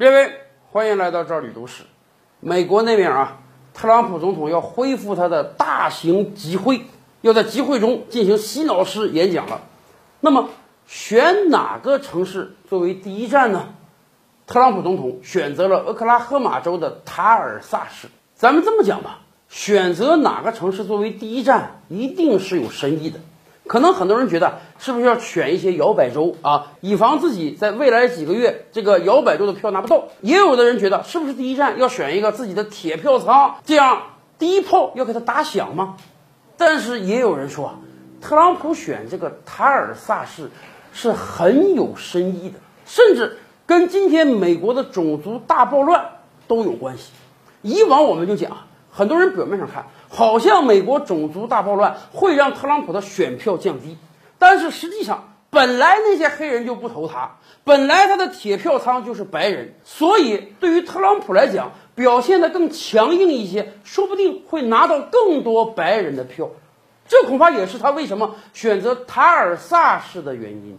列位，欢迎来到这里读史。美国那边啊，特朗普总统要恢复他的大型集会，要在集会中进行洗脑式演讲了。那么，选哪个城市作为第一站呢？特朗普总统选择了俄克拉荷马州的塔尔萨市。咱们这么讲吧，选择哪个城市作为第一站，一定是有深意的。可能很多人觉得，是不是要选一些摇摆州啊，以防自己在未来几个月这个摇摆州的票拿不到？也有的人觉得，是不是第一站要选一个自己的铁票仓，这样第一炮要给他打响吗？但是也有人说，特朗普选这个塔尔萨市是很有深意的，甚至跟今天美国的种族大暴乱都有关系。以往我们就讲，很多人表面上看。好像美国种族大暴乱会让特朗普的选票降低，但是实际上，本来那些黑人就不投他，本来他的铁票仓就是白人，所以对于特朗普来讲，表现的更强硬一些，说不定会拿到更多白人的票。这恐怕也是他为什么选择塔尔萨市的原因，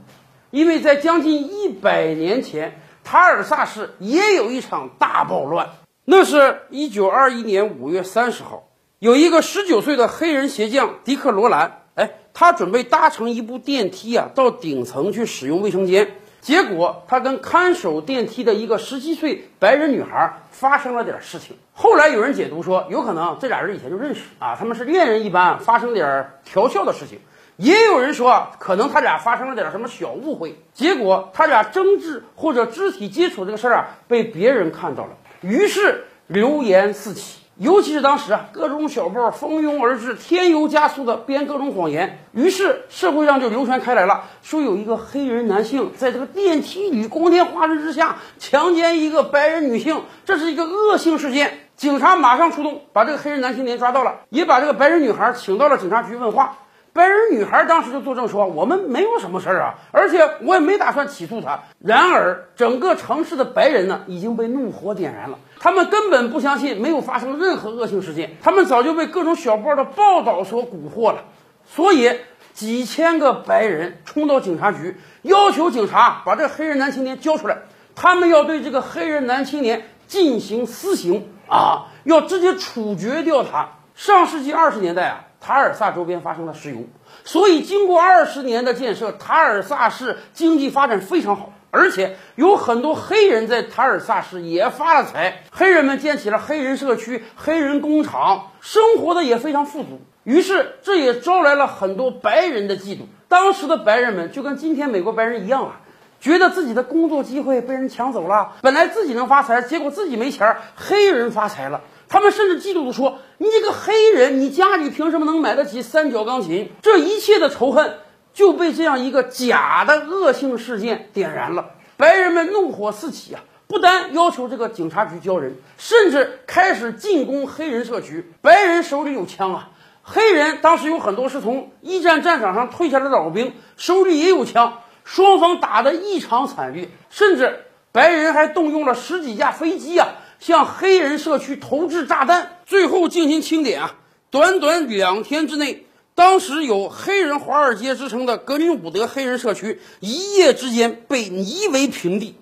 因为在将近一百年前，塔尔萨市也有一场大暴乱，那是一九二一年五月三十号。有一个十九岁的黑人鞋匠迪克·罗兰，哎，他准备搭乘一部电梯啊，到顶层去使用卫生间。结果他跟看守电梯的一个十七岁白人女孩发生了点事情。后来有人解读说，有可能这俩人以前就认识啊，他们是恋人一般，发生点调笑的事情。也有人说，可能他俩发生了点什么小误会，结果他俩争执或者肢体接触这个事儿啊，被别人看到了，于是流言四起。尤其是当时啊，各种小报蜂拥而至，添油加醋的编各种谎言，于是社会上就流传开来了，说有一个黑人男性在这个电梯里光天化日之下强奸一个白人女性，这是一个恶性事件。警察马上出动，把这个黑人男青年抓到了，也把这个白人女孩请到了警察局问话。白人女孩当时就作证说：“我们没有什么事儿啊，而且我也没打算起诉他。”然而，整个城市的白人呢已经被怒火点燃了，他们根本不相信没有发生任何恶性事件，他们早就被各种小报的报道所蛊惑了。所以，几千个白人冲到警察局，要求警察把这黑人男青年交出来，他们要对这个黑人男青年进行私刑啊，要直接处决掉他。上世纪二十年代啊。塔尔萨周边发生了石油，所以经过二十年的建设，塔尔萨市经济发展非常好，而且有很多黑人在塔尔萨市也发了财。黑人们建起了黑人社区、黑人工厂，生活的也非常富足。于是这也招来了很多白人的嫉妒。当时的白人们就跟今天美国白人一样啊，觉得自己的工作机会被人抢走了，本来自己能发财，结果自己没钱，黑人发财了。他们甚至嫉妒地说：“你这个黑人，你家里凭什么能买得起三角钢琴？”这一切的仇恨就被这样一个假的恶性事件点燃了。白人们怒火四起啊！不但要求这个警察局交人，甚至开始进攻黑人社区。白人手里有枪啊，黑人当时有很多是从一战战场上退下来的老兵，手里也有枪。双方打得异常惨烈，甚至白人还动用了十几架飞机啊！向黑人社区投掷炸弹，最后进行清点啊！短短两天之内，当时有“黑人华尔街”之称的格林伍德黑人社区，一夜之间被夷为平地，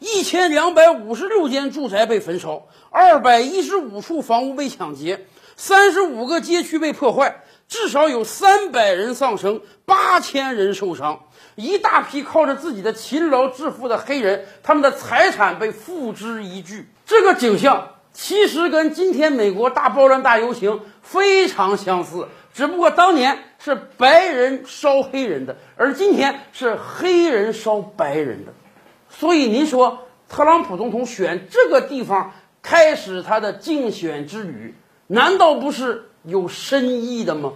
一千两百五十六间住宅被焚烧，二百一十五处房屋被抢劫，三十五个街区被破坏，至少有三百人丧生，八千人受伤。一大批靠着自己的勤劳致富的黑人，他们的财产被付之一炬。这个景象其实跟今天美国大暴乱、大游行非常相似，只不过当年是白人烧黑人的，而今天是黑人烧白人的。所以您说，特朗普总统选这个地方开始他的竞选之旅，难道不是有深意的吗？